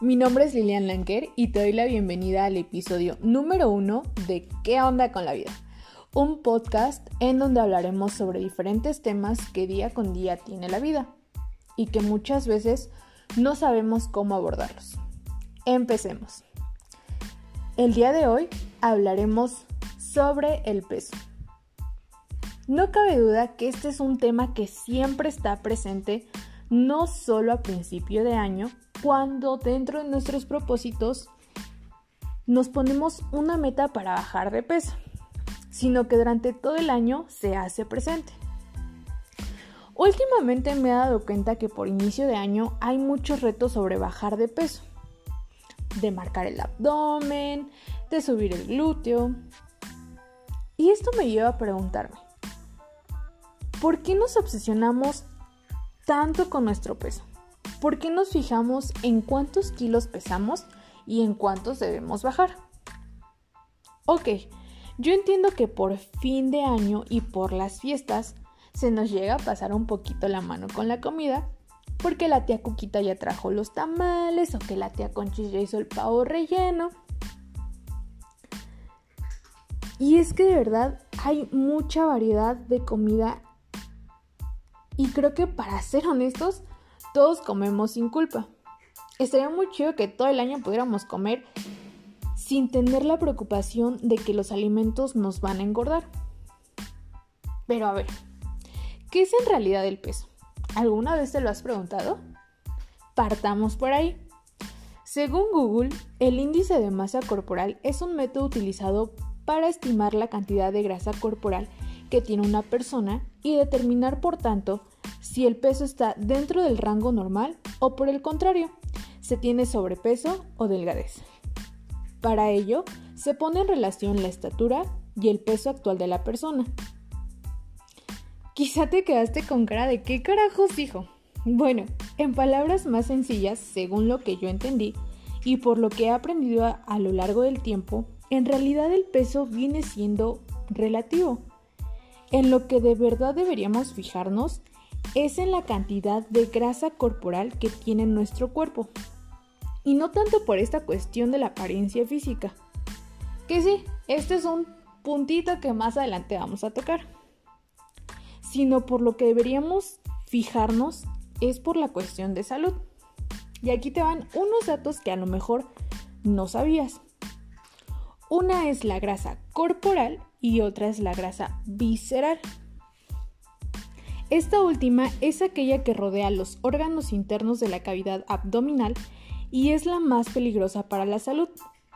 mi nombre es Lilian Lanker y te doy la bienvenida al episodio número uno de ¿Qué onda con la vida? Un podcast en donde hablaremos sobre diferentes temas que día con día tiene la vida y que muchas veces no sabemos cómo abordarlos. Empecemos. El día de hoy hablaremos sobre el peso. No cabe duda que este es un tema que siempre está presente no solo a principio de año, cuando dentro de nuestros propósitos nos ponemos una meta para bajar de peso, sino que durante todo el año se hace presente. Últimamente me he dado cuenta que por inicio de año hay muchos retos sobre bajar de peso, de marcar el abdomen, de subir el glúteo. Y esto me lleva a preguntarme, ¿por qué nos obsesionamos tanto con nuestro peso? ¿Por qué nos fijamos en cuántos kilos pesamos y en cuántos debemos bajar? Ok, yo entiendo que por fin de año y por las fiestas se nos llega a pasar un poquito la mano con la comida, porque la tía Cuquita ya trajo los tamales o que la tía Conchis ya hizo el pavo relleno. Y es que de verdad hay mucha variedad de comida y creo que para ser honestos, todos comemos sin culpa. Estaría muy chido que todo el año pudiéramos comer sin tener la preocupación de que los alimentos nos van a engordar. Pero a ver, ¿qué es en realidad el peso? ¿Alguna vez te lo has preguntado? Partamos por ahí. Según Google, el índice de masa corporal es un método utilizado para estimar la cantidad de grasa corporal que tiene una persona y determinar, por tanto, si el peso está dentro del rango normal o por el contrario, se tiene sobrepeso o delgadez. Para ello, se pone en relación la estatura y el peso actual de la persona. Quizá te quedaste con cara de qué carajos dijo. Bueno, en palabras más sencillas, según lo que yo entendí y por lo que he aprendido a, a lo largo del tiempo, en realidad el peso viene siendo relativo. En lo que de verdad deberíamos fijarnos es en la cantidad de grasa corporal que tiene nuestro cuerpo. Y no tanto por esta cuestión de la apariencia física. Que sí, este es un puntito que más adelante vamos a tocar. Sino por lo que deberíamos fijarnos es por la cuestión de salud. Y aquí te van unos datos que a lo mejor no sabías. Una es la grasa corporal y otra es la grasa visceral. Esta última es aquella que rodea los órganos internos de la cavidad abdominal y es la más peligrosa para la salud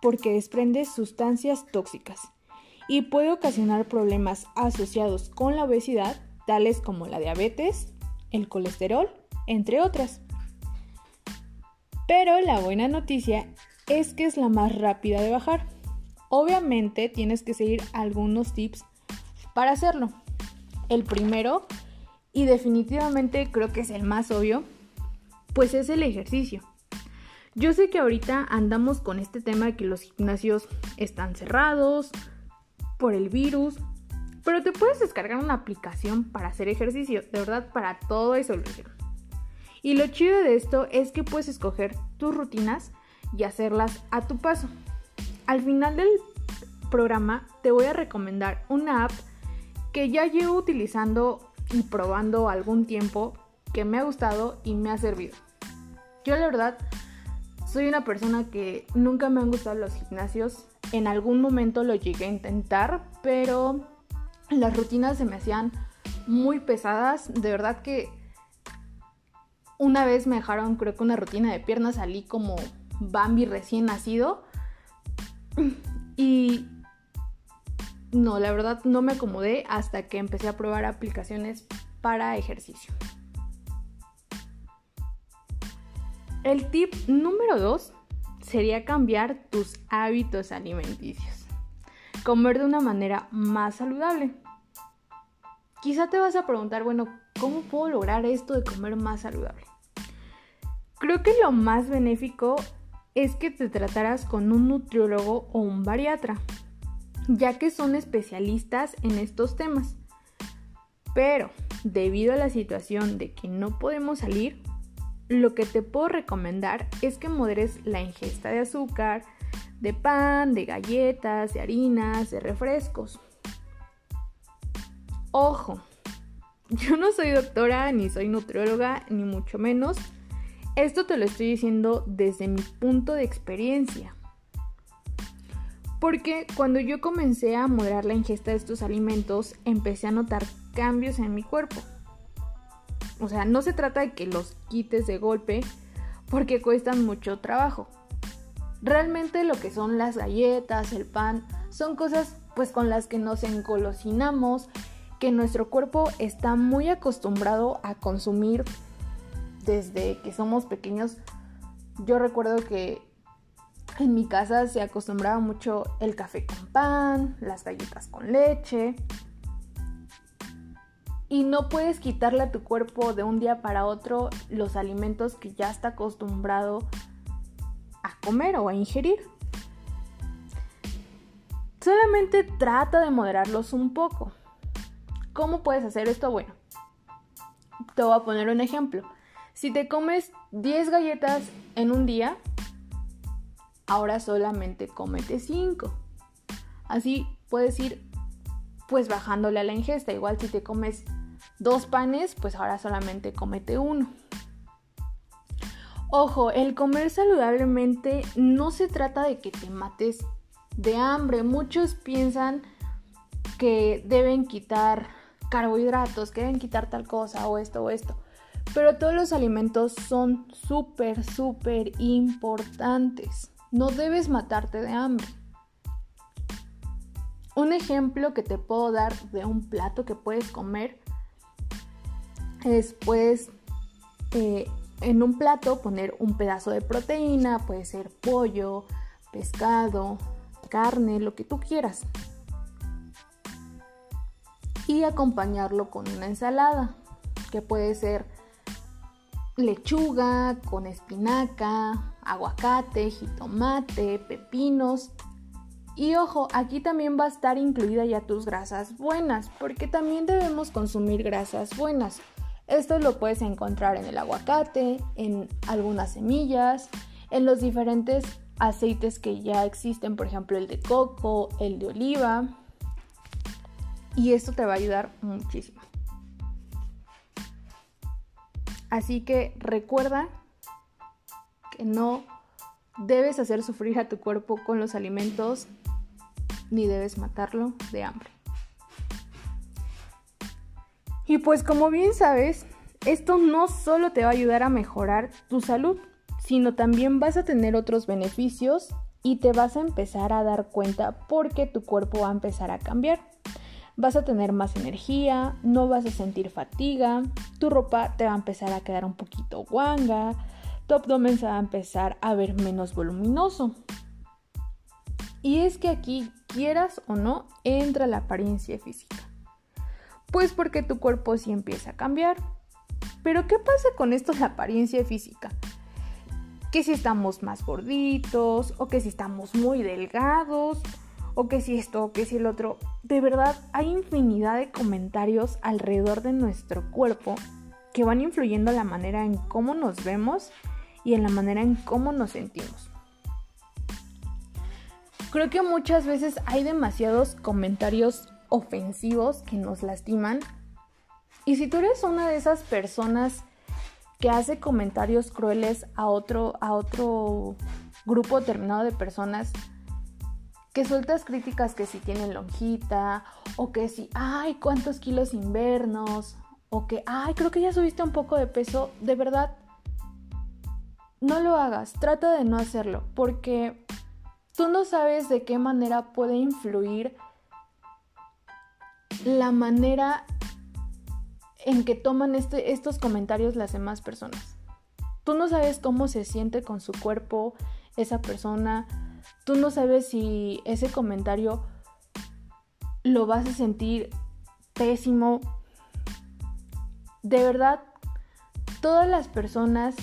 porque desprende sustancias tóxicas y puede ocasionar problemas asociados con la obesidad, tales como la diabetes, el colesterol, entre otras. Pero la buena noticia es que es la más rápida de bajar. Obviamente tienes que seguir algunos tips para hacerlo. El primero, y definitivamente creo que es el más obvio, pues es el ejercicio. Yo sé que ahorita andamos con este tema de que los gimnasios están cerrados por el virus, pero te puedes descargar una aplicación para hacer ejercicio, de verdad para todo es solución. Y lo chido de esto es que puedes escoger tus rutinas y hacerlas a tu paso. Al final del programa te voy a recomendar una app que ya llevo utilizando y probando algún tiempo que me ha gustado y me ha servido. Yo la verdad soy una persona que nunca me han gustado los gimnasios. En algún momento lo llegué a intentar, pero las rutinas se me hacían muy pesadas. De verdad que una vez me dejaron creo que una rutina de piernas, salí como Bambi recién nacido. Y no, la verdad no me acomodé hasta que empecé a probar aplicaciones para ejercicio. El tip número 2 sería cambiar tus hábitos alimenticios. Comer de una manera más saludable. Quizá te vas a preguntar, bueno, ¿cómo puedo lograr esto de comer más saludable? Creo que lo más benéfico es que te trataras con un nutriólogo o un bariatra, ya que son especialistas en estos temas. Pero, debido a la situación de que no podemos salir, lo que te puedo recomendar es que moderes la ingesta de azúcar, de pan, de galletas, de harinas, de refrescos. Ojo, yo no soy doctora, ni soy nutrióloga, ni mucho menos. Esto te lo estoy diciendo desde mi punto de experiencia. Porque cuando yo comencé a moderar la ingesta de estos alimentos, empecé a notar cambios en mi cuerpo. O sea, no se trata de que los quites de golpe porque cuestan mucho trabajo. Realmente lo que son las galletas, el pan, son cosas pues con las que nos encolocinamos, que nuestro cuerpo está muy acostumbrado a consumir desde que somos pequeños. Yo recuerdo que en mi casa se acostumbraba mucho el café con pan, las galletas con leche. Y no puedes quitarle a tu cuerpo de un día para otro los alimentos que ya está acostumbrado a comer o a ingerir. Solamente trata de moderarlos un poco. ¿Cómo puedes hacer esto? Bueno, te voy a poner un ejemplo. Si te comes 10 galletas en un día, ahora solamente cómete 5. Así puedes ir pues bajándole a la ingesta. Igual si te comes dos panes, pues ahora solamente cómete uno. Ojo, el comer saludablemente no se trata de que te mates de hambre. Muchos piensan que deben quitar carbohidratos, que deben quitar tal cosa o esto o esto. Pero todos los alimentos son súper, súper importantes. No debes matarte de hambre. Un ejemplo que te puedo dar de un plato que puedes comer es pues eh, en un plato poner un pedazo de proteína, puede ser pollo, pescado, carne, lo que tú quieras. Y acompañarlo con una ensalada, que puede ser lechuga con espinaca, aguacate, jitomate, pepinos. Y ojo, aquí también va a estar incluida ya tus grasas buenas, porque también debemos consumir grasas buenas. Esto lo puedes encontrar en el aguacate, en algunas semillas, en los diferentes aceites que ya existen, por ejemplo el de coco, el de oliva. Y esto te va a ayudar muchísimo. Así que recuerda que no debes hacer sufrir a tu cuerpo con los alimentos ni debes matarlo de hambre. Y pues como bien sabes, esto no solo te va a ayudar a mejorar tu salud, sino también vas a tener otros beneficios y te vas a empezar a dar cuenta porque tu cuerpo va a empezar a cambiar. Vas a tener más energía, no vas a sentir fatiga, tu ropa te va a empezar a quedar un poquito guanga, tu abdomen se va a empezar a ver menos voluminoso. Y es que aquí, quieras o no, entra la apariencia física. Pues porque tu cuerpo sí empieza a cambiar. Pero ¿qué pasa con esto la apariencia física? Que si estamos más gorditos o que si estamos muy delgados o que si esto o que si el otro. De verdad hay infinidad de comentarios alrededor de nuestro cuerpo que van influyendo la manera en cómo nos vemos y en la manera en cómo nos sentimos. Creo que muchas veces hay demasiados comentarios ofensivos que nos lastiman. Y si tú eres una de esas personas que hace comentarios crueles a otro, a otro grupo determinado de personas, que sueltas críticas que si tienen lonjita, o que si, ay, cuántos kilos invernos, o que, ay, creo que ya subiste un poco de peso, de verdad, no lo hagas, trata de no hacerlo, porque tú no sabes de qué manera puede influir la manera en que toman este, estos comentarios las demás personas. Tú no sabes cómo se siente con su cuerpo esa persona. Tú no sabes si ese comentario lo vas a sentir pésimo. De verdad, todas las personas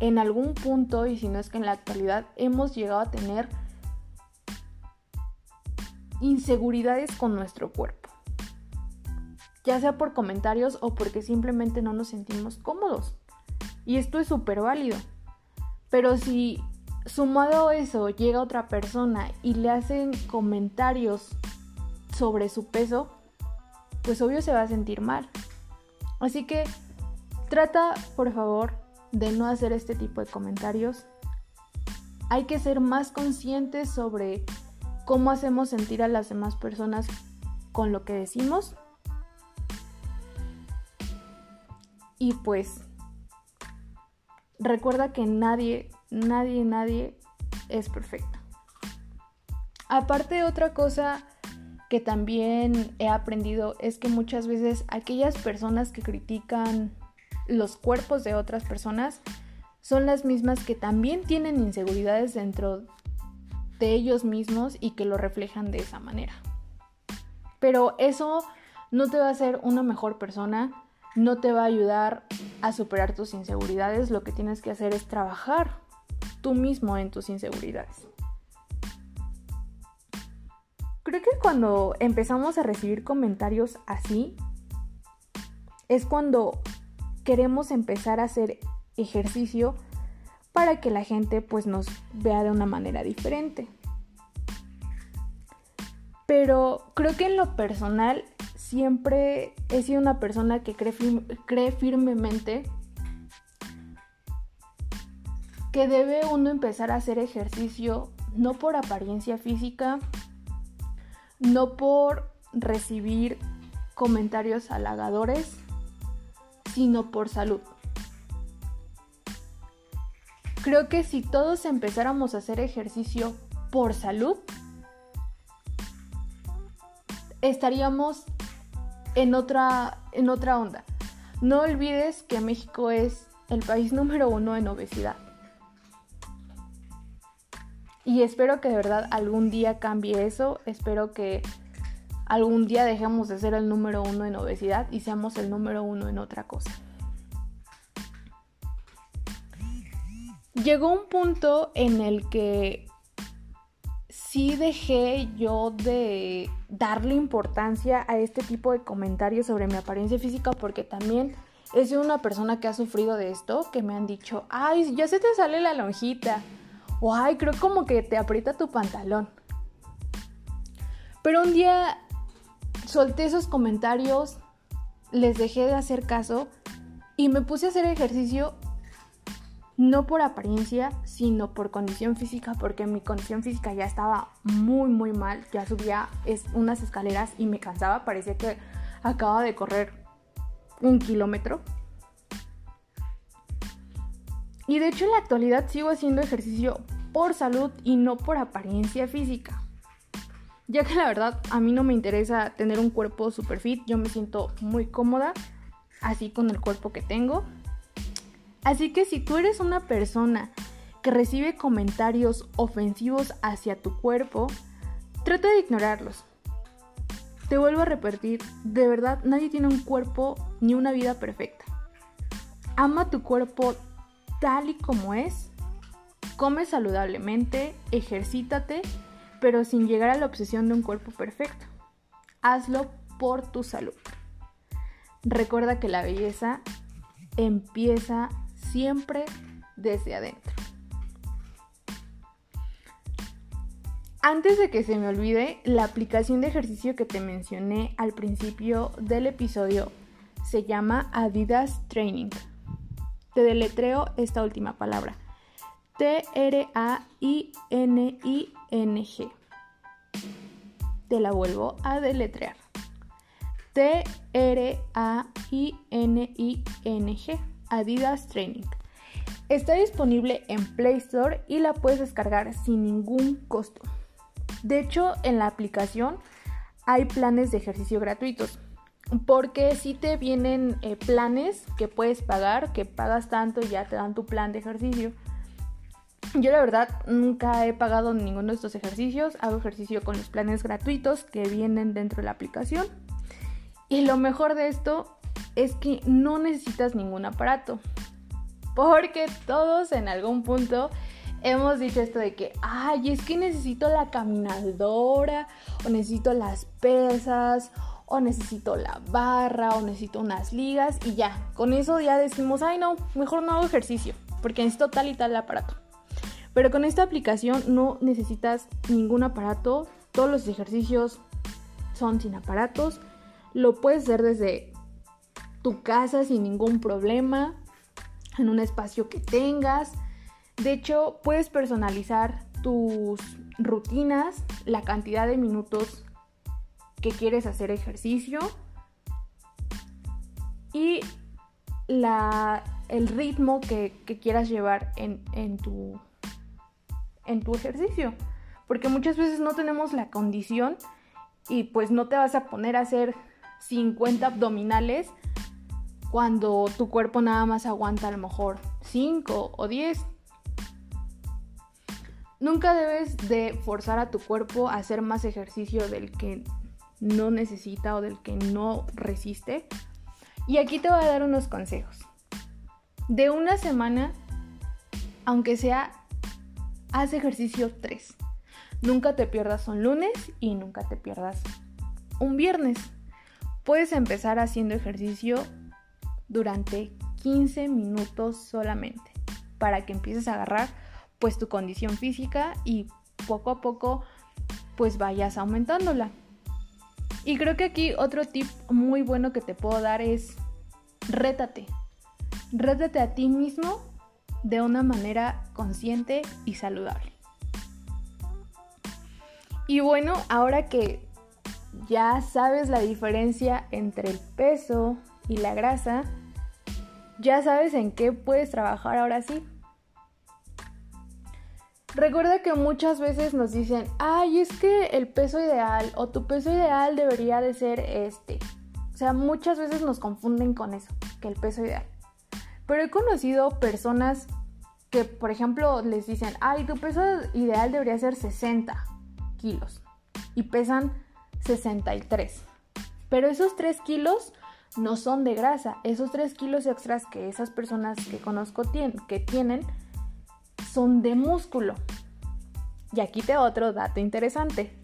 en algún punto, y si no es que en la actualidad, hemos llegado a tener inseguridades con nuestro cuerpo. Ya sea por comentarios o porque simplemente no nos sentimos cómodos. Y esto es súper válido. Pero si sumado a eso llega otra persona y le hacen comentarios sobre su peso, pues obvio se va a sentir mal. Así que trata, por favor, de no hacer este tipo de comentarios. Hay que ser más conscientes sobre cómo hacemos sentir a las demás personas con lo que decimos. Y pues recuerda que nadie, nadie, nadie es perfecto. Aparte otra cosa que también he aprendido es que muchas veces aquellas personas que critican los cuerpos de otras personas son las mismas que también tienen inseguridades dentro de ellos mismos y que lo reflejan de esa manera. Pero eso no te va a hacer una mejor persona, no te va a ayudar a superar tus inseguridades, lo que tienes que hacer es trabajar tú mismo en tus inseguridades. Creo que cuando empezamos a recibir comentarios así, es cuando queremos empezar a hacer ejercicio para que la gente pues nos vea de una manera diferente. Pero creo que en lo personal siempre he sido una persona que cree, cree firmemente que debe uno empezar a hacer ejercicio no por apariencia física, no por recibir comentarios halagadores, sino por salud. Creo que si todos empezáramos a hacer ejercicio por salud, estaríamos en otra, en otra onda. No olvides que México es el país número uno en obesidad. Y espero que de verdad algún día cambie eso. Espero que algún día dejemos de ser el número uno en obesidad y seamos el número uno en otra cosa. llegó un punto en el que sí dejé yo de darle importancia a este tipo de comentarios sobre mi apariencia física porque también he sido una persona que ha sufrido de esto, que me han dicho, ay, ya se te sale la lonjita, o ay, creo como que te aprieta tu pantalón. Pero un día solté esos comentarios, les dejé de hacer caso y me puse a hacer ejercicio no por apariencia, sino por condición física, porque mi condición física ya estaba muy, muy mal. Ya subía unas escaleras y me cansaba, parecía que acababa de correr un kilómetro. Y de hecho en la actualidad sigo haciendo ejercicio por salud y no por apariencia física. Ya que la verdad a mí no me interesa tener un cuerpo super fit, yo me siento muy cómoda así con el cuerpo que tengo Así que si tú eres una persona que recibe comentarios ofensivos hacia tu cuerpo, trata de ignorarlos. Te vuelvo a repetir, de verdad nadie tiene un cuerpo ni una vida perfecta. Ama tu cuerpo tal y como es, come saludablemente, ejercítate, pero sin llegar a la obsesión de un cuerpo perfecto. Hazlo por tu salud. Recuerda que la belleza empieza siempre desde adentro. Antes de que se me olvide, la aplicación de ejercicio que te mencioné al principio del episodio se llama Adidas Training. Te deletreo esta última palabra. T-R-A-I-N-I-N-G. Te la vuelvo a deletrear. T-R-A-I-N-I-N-G. Adidas Training. Está disponible en Play Store y la puedes descargar sin ningún costo. De hecho, en la aplicación hay planes de ejercicio gratuitos. Porque si te vienen eh, planes que puedes pagar, que pagas tanto y ya te dan tu plan de ejercicio. Yo la verdad nunca he pagado ninguno de estos ejercicios. Hago ejercicio con los planes gratuitos que vienen dentro de la aplicación. Y lo mejor de esto es que no necesitas ningún aparato. Porque todos en algún punto hemos dicho esto de que, ay, es que necesito la caminadora, o necesito las pesas, o necesito la barra o necesito unas ligas y ya, con eso ya decimos, ay no, mejor no hago ejercicio porque necesito tal y tal aparato. Pero con esta aplicación no necesitas ningún aparato, todos los ejercicios son sin aparatos, lo puedes hacer desde tu casa sin ningún problema, en un espacio que tengas. De hecho, puedes personalizar tus rutinas, la cantidad de minutos que quieres hacer ejercicio y la, el ritmo que, quieras llevar en, en, tu, en tu ejercicio. Porque muchas veces no tenemos la condición y pues no te vas a poner a hacer 50 abdominales cuando tu cuerpo nada más aguanta a lo mejor 5 o 10. Nunca debes de forzar a tu cuerpo a hacer más ejercicio del que no necesita o del que no resiste. Y aquí te voy a dar unos consejos. De una semana, aunque sea, haz ejercicio 3. Nunca te pierdas un lunes y nunca te pierdas un viernes. Puedes empezar haciendo ejercicio durante 15 minutos solamente para que empieces a agarrar pues tu condición física y poco a poco pues vayas aumentándola. Y creo que aquí otro tip muy bueno que te puedo dar es rétate. Rétate a ti mismo de una manera consciente y saludable. Y bueno, ahora que ya sabes la diferencia entre el peso y la grasa, ya sabes en qué puedes trabajar ahora sí. Recuerda que muchas veces nos dicen, ay, es que el peso ideal o tu peso ideal debería de ser este. O sea, muchas veces nos confunden con eso, que el peso ideal. Pero he conocido personas que, por ejemplo, les dicen, ay, tu peso ideal debería ser 60 kilos y pesan 63. Pero esos 3 kilos no son de grasa. Esos 3 kilos extras que esas personas que conozco que tienen son de músculo. Y aquí te otro dato interesante.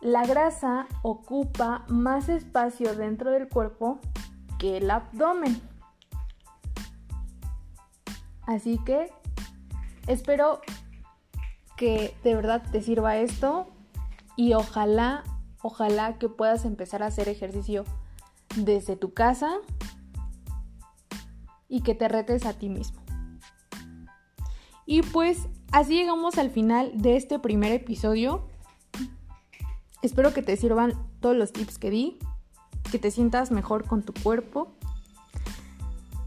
La grasa ocupa más espacio dentro del cuerpo que el abdomen. Así que espero que de verdad te sirva esto y ojalá, ojalá que puedas empezar a hacer ejercicio desde tu casa y que te retes a ti mismo. Y pues así llegamos al final de este primer episodio. Espero que te sirvan todos los tips que di, que te sientas mejor con tu cuerpo.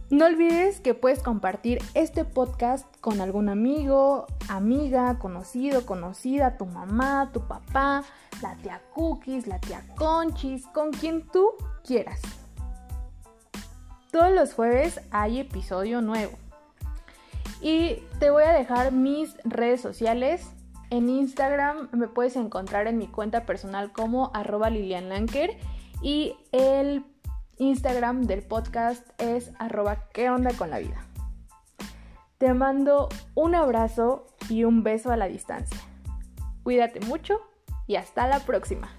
No olvides que puedes compartir este podcast con algún amigo, amiga, conocido, conocida, tu mamá, tu papá, la tía Cookies, la tía Conchis, con quien tú quieras. Todos los jueves hay episodio nuevo. Y te voy a dejar mis redes sociales. En Instagram me puedes encontrar en mi cuenta personal como arroba Lilian Lanker y el Instagram del podcast es arroba qué onda con la vida. Te mando un abrazo y un beso a la distancia. Cuídate mucho y hasta la próxima.